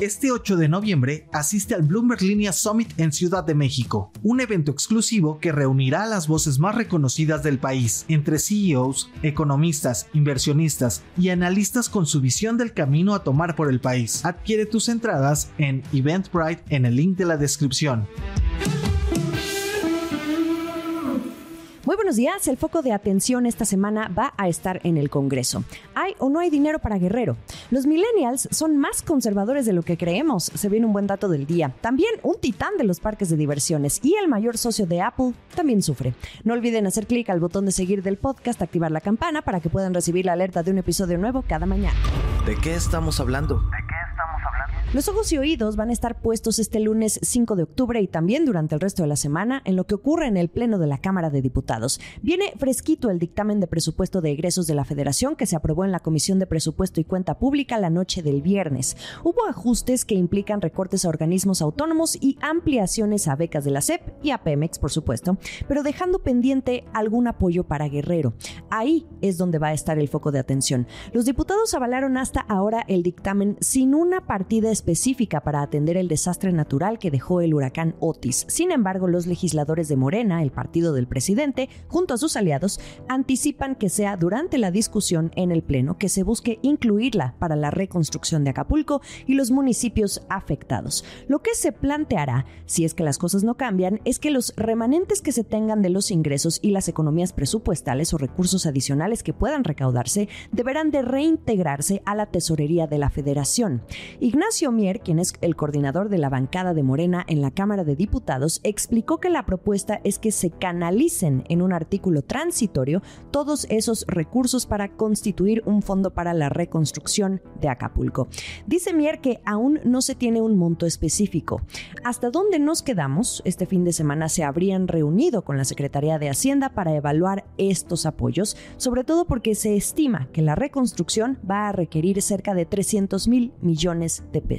Este 8 de noviembre asiste al Bloomberg Linea Summit en Ciudad de México, un evento exclusivo que reunirá a las voces más reconocidas del país, entre CEOs, economistas, inversionistas y analistas con su visión del camino a tomar por el país. Adquiere tus entradas en Eventbrite en el link de la descripción. Muy buenos días. El foco de atención esta semana va a estar en el Congreso. ¿Hay o no hay dinero para Guerrero? Los millennials son más conservadores de lo que creemos. Se viene un buen dato del día. También un titán de los parques de diversiones y el mayor socio de Apple también sufre. No olviden hacer clic al botón de seguir del podcast, activar la campana para que puedan recibir la alerta de un episodio nuevo cada mañana. ¿De qué estamos hablando? Los ojos y oídos van a estar puestos este lunes 5 de octubre y también durante el resto de la semana en lo que ocurre en el Pleno de la Cámara de Diputados. Viene fresquito el dictamen de presupuesto de egresos de la Federación que se aprobó en la Comisión de Presupuesto y Cuenta Pública la noche del viernes. Hubo ajustes que implican recortes a organismos autónomos y ampliaciones a becas de la SEP y a Pemex, por supuesto, pero dejando pendiente algún apoyo para Guerrero. Ahí es donde va a estar el foco de atención. Los diputados avalaron hasta ahora el dictamen sin una partida específica para atender el desastre natural que dejó el huracán Otis. Sin embargo, los legisladores de Morena, el partido del presidente, junto a sus aliados, anticipan que sea durante la discusión en el Pleno que se busque incluirla para la reconstrucción de Acapulco y los municipios afectados. Lo que se planteará, si es que las cosas no cambian, es que los remanentes que se tengan de los ingresos y las economías presupuestales o recursos adicionales que puedan recaudarse deberán de reintegrarse a la tesorería de la Federación. Ignacio Mier, quien es el coordinador de la bancada de Morena en la Cámara de Diputados, explicó que la propuesta es que se canalicen en un artículo transitorio todos esos recursos para constituir un fondo para la reconstrucción de Acapulco. Dice Mier que aún no se tiene un monto específico. ¿Hasta dónde nos quedamos? Este fin de semana se habrían reunido con la Secretaría de Hacienda para evaluar estos apoyos, sobre todo porque se estima que la reconstrucción va a requerir cerca de 300 mil millones de pesos.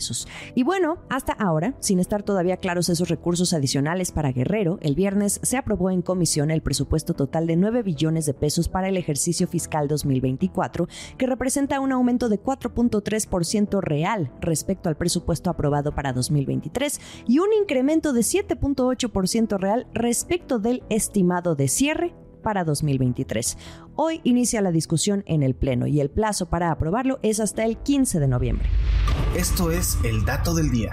Y bueno, hasta ahora, sin estar todavía claros esos recursos adicionales para Guerrero, el viernes se aprobó en comisión el presupuesto total de 9 billones de pesos para el ejercicio fiscal 2024, que representa un aumento de 4.3% real respecto al presupuesto aprobado para 2023 y un incremento de 7.8% real respecto del estimado de cierre para 2023. Hoy inicia la discusión en el Pleno y el plazo para aprobarlo es hasta el 15 de noviembre. Esto es el dato del día.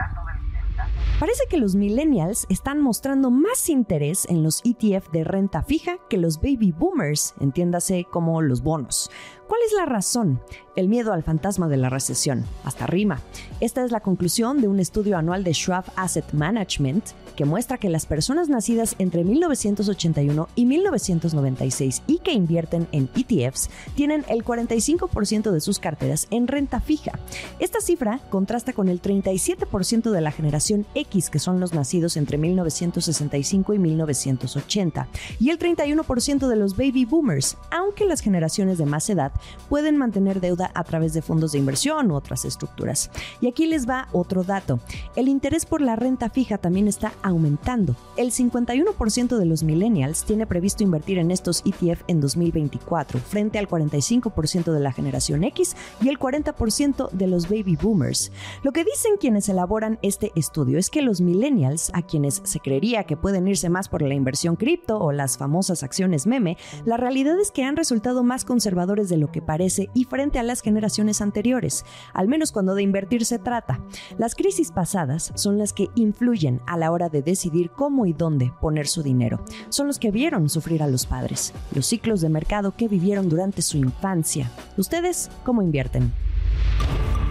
Parece que los millennials están mostrando más interés en los ETF de renta fija que los baby boomers, entiéndase como los bonos. ¿Cuál es la razón? El miedo al fantasma de la recesión. Hasta rima. Esta es la conclusión de un estudio anual de Schwab Asset Management que muestra que las personas nacidas entre 1981 y 1996 y que invierten en ETFs tienen el 45% de sus carteras en renta fija. Esta cifra contrasta con el 37% de la generación X, que son los nacidos entre 1965 y 1980, y el 31% de los baby boomers, aunque las generaciones de más edad pueden mantener deuda a través de fondos de inversión u otras estructuras. Y aquí les va otro dato. El interés por la renta fija también está aumentando. El 51% de los millennials tiene previsto invertir en estos ETF en 2024, frente al 45% de la generación X y el 40% de los baby boomers. Lo que dicen quienes elaboran este estudio es que los millennials, a quienes se creería que pueden irse más por la inversión cripto o las famosas acciones meme, la realidad es que han resultado más conservadores de lo que parece y frente a las generaciones anteriores, al menos cuando de invertir se trata. Las crisis pasadas son las que influyen a la hora de decidir cómo y dónde poner su dinero. Son los que vieron sufrir a los padres, los ciclos de mercado que vivieron durante su infancia. ¿Ustedes cómo invierten?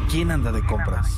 ¿Quién anda de compras?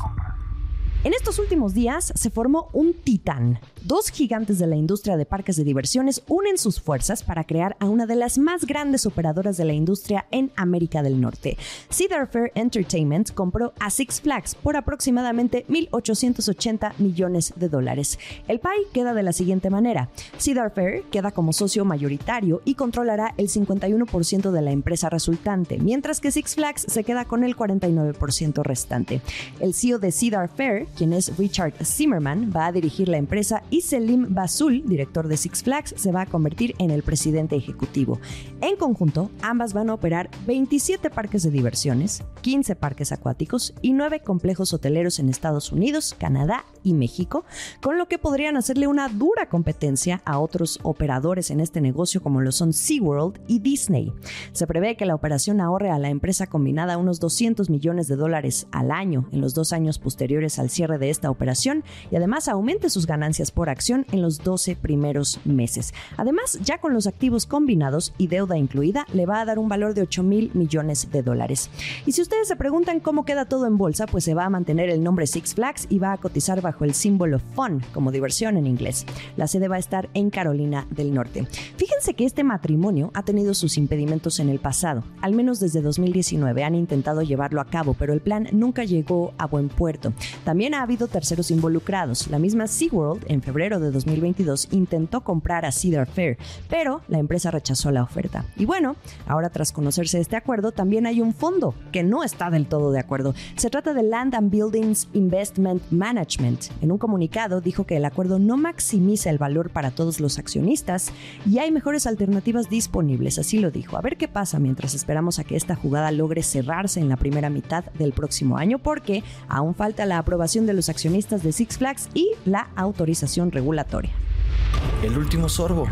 En estos últimos días se formó un titán. Dos gigantes de la industria de parques de diversiones unen sus fuerzas para crear a una de las más grandes operadoras de la industria en América del Norte. Cedar Fair Entertainment compró a Six Flags por aproximadamente 1.880 millones de dólares. El PAI queda de la siguiente manera. Cedar Fair queda como socio mayoritario y controlará el 51% de la empresa resultante, mientras que Six Flags se queda con el 49% restante. El CEO de Cedar Fair, quien es Richard Zimmerman, va a dirigir la empresa y y Selim Basul, director de Six Flags, se va a convertir en el presidente ejecutivo. En conjunto, ambas van a operar 27 parques de diversiones, 15 parques acuáticos y 9 complejos hoteleros en Estados Unidos, Canadá y México, con lo que podrían hacerle una dura competencia a otros operadores en este negocio como lo son SeaWorld y Disney. Se prevé que la operación ahorre a la empresa combinada unos 200 millones de dólares al año en los dos años posteriores al cierre de esta operación y además aumente sus ganancias por acción en los 12 primeros meses. Además, ya con los activos combinados y deuda incluida, le va a dar un valor de 8 mil millones de dólares. Y si ustedes se preguntan cómo queda todo en bolsa, pues se va a mantener el nombre Six Flags y va a cotizar bajo el símbolo FUN, como diversión en inglés. La sede va a estar en Carolina del Norte. Fíjense que este matrimonio ha tenido sus impedimentos en el pasado. Al menos desde 2019 han intentado llevarlo a cabo, pero el plan nunca llegó a buen puerto. También ha habido terceros involucrados. La misma SeaWorld, en febrero de 2022, intentó comprar a Cedar Fair, pero la empresa rechazó la oferta. Y bueno, ahora tras conocerse este acuerdo, también hay un fondo que no está del todo de acuerdo. Se trata de Land and Buildings Investment Management. En un comunicado dijo que el acuerdo no maximiza el valor para todos los accionistas y hay mejores alternativas disponibles, así lo dijo. A ver qué pasa mientras esperamos a que esta jugada logre cerrarse en la primera mitad del próximo año porque aún falta la aprobación de los accionistas de Six Flags y la autorización regulatoria. El último sorbo.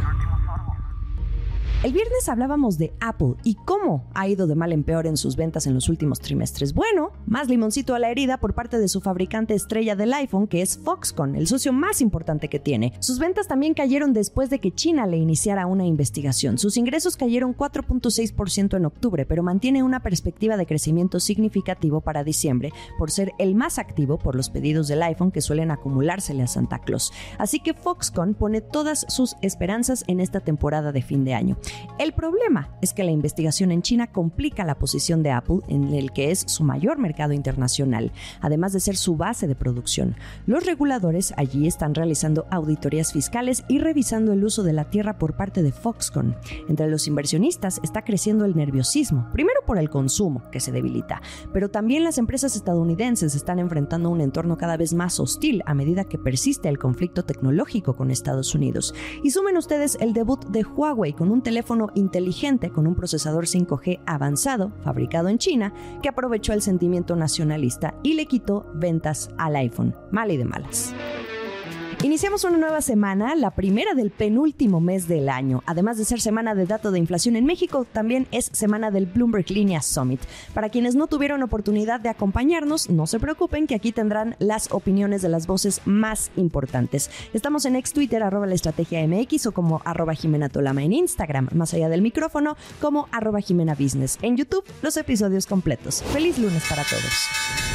El viernes hablábamos de Apple y cómo ha ido de mal en peor en sus ventas en los últimos trimestres. Bueno, más limoncito a la herida por parte de su fabricante estrella del iPhone, que es Foxconn, el socio más importante que tiene. Sus ventas también cayeron después de que China le iniciara una investigación. Sus ingresos cayeron 4.6% en octubre, pero mantiene una perspectiva de crecimiento significativo para diciembre por ser el más activo por los pedidos del iPhone que suelen acumulársele a Santa Claus. Así que Foxconn pone todas sus esperanzas en esta temporada de fin de año. El problema es que la investigación en China complica la posición de Apple en el que es su mayor mercado internacional, además de ser su base de producción. Los reguladores allí están realizando auditorías fiscales y revisando el uso de la tierra por parte de Foxconn. Entre los inversionistas está creciendo el nerviosismo, primero por el consumo, que se debilita, pero también las empresas estadounidenses están enfrentando un entorno cada vez más hostil a medida que persiste el conflicto tecnológico con Estados Unidos. Y sumen ustedes el debut de Huawei con un teléfono teléfono inteligente con un procesador 5G avanzado, fabricado en China, que aprovechó el sentimiento nacionalista y le quitó ventas al iPhone. Mal y de malas. Iniciamos una nueva semana, la primera del penúltimo mes del año. Además de ser semana de dato de inflación en México, también es semana del Bloomberg Linea Summit. Para quienes no tuvieron oportunidad de acompañarnos, no se preocupen que aquí tendrán las opiniones de las voces más importantes. Estamos en ex Twitter, arroba la estrategia MX o como arroba Jimena Tolama en Instagram, más allá del micrófono, como arroba Jimena Business. En YouTube, los episodios completos. Feliz lunes para todos.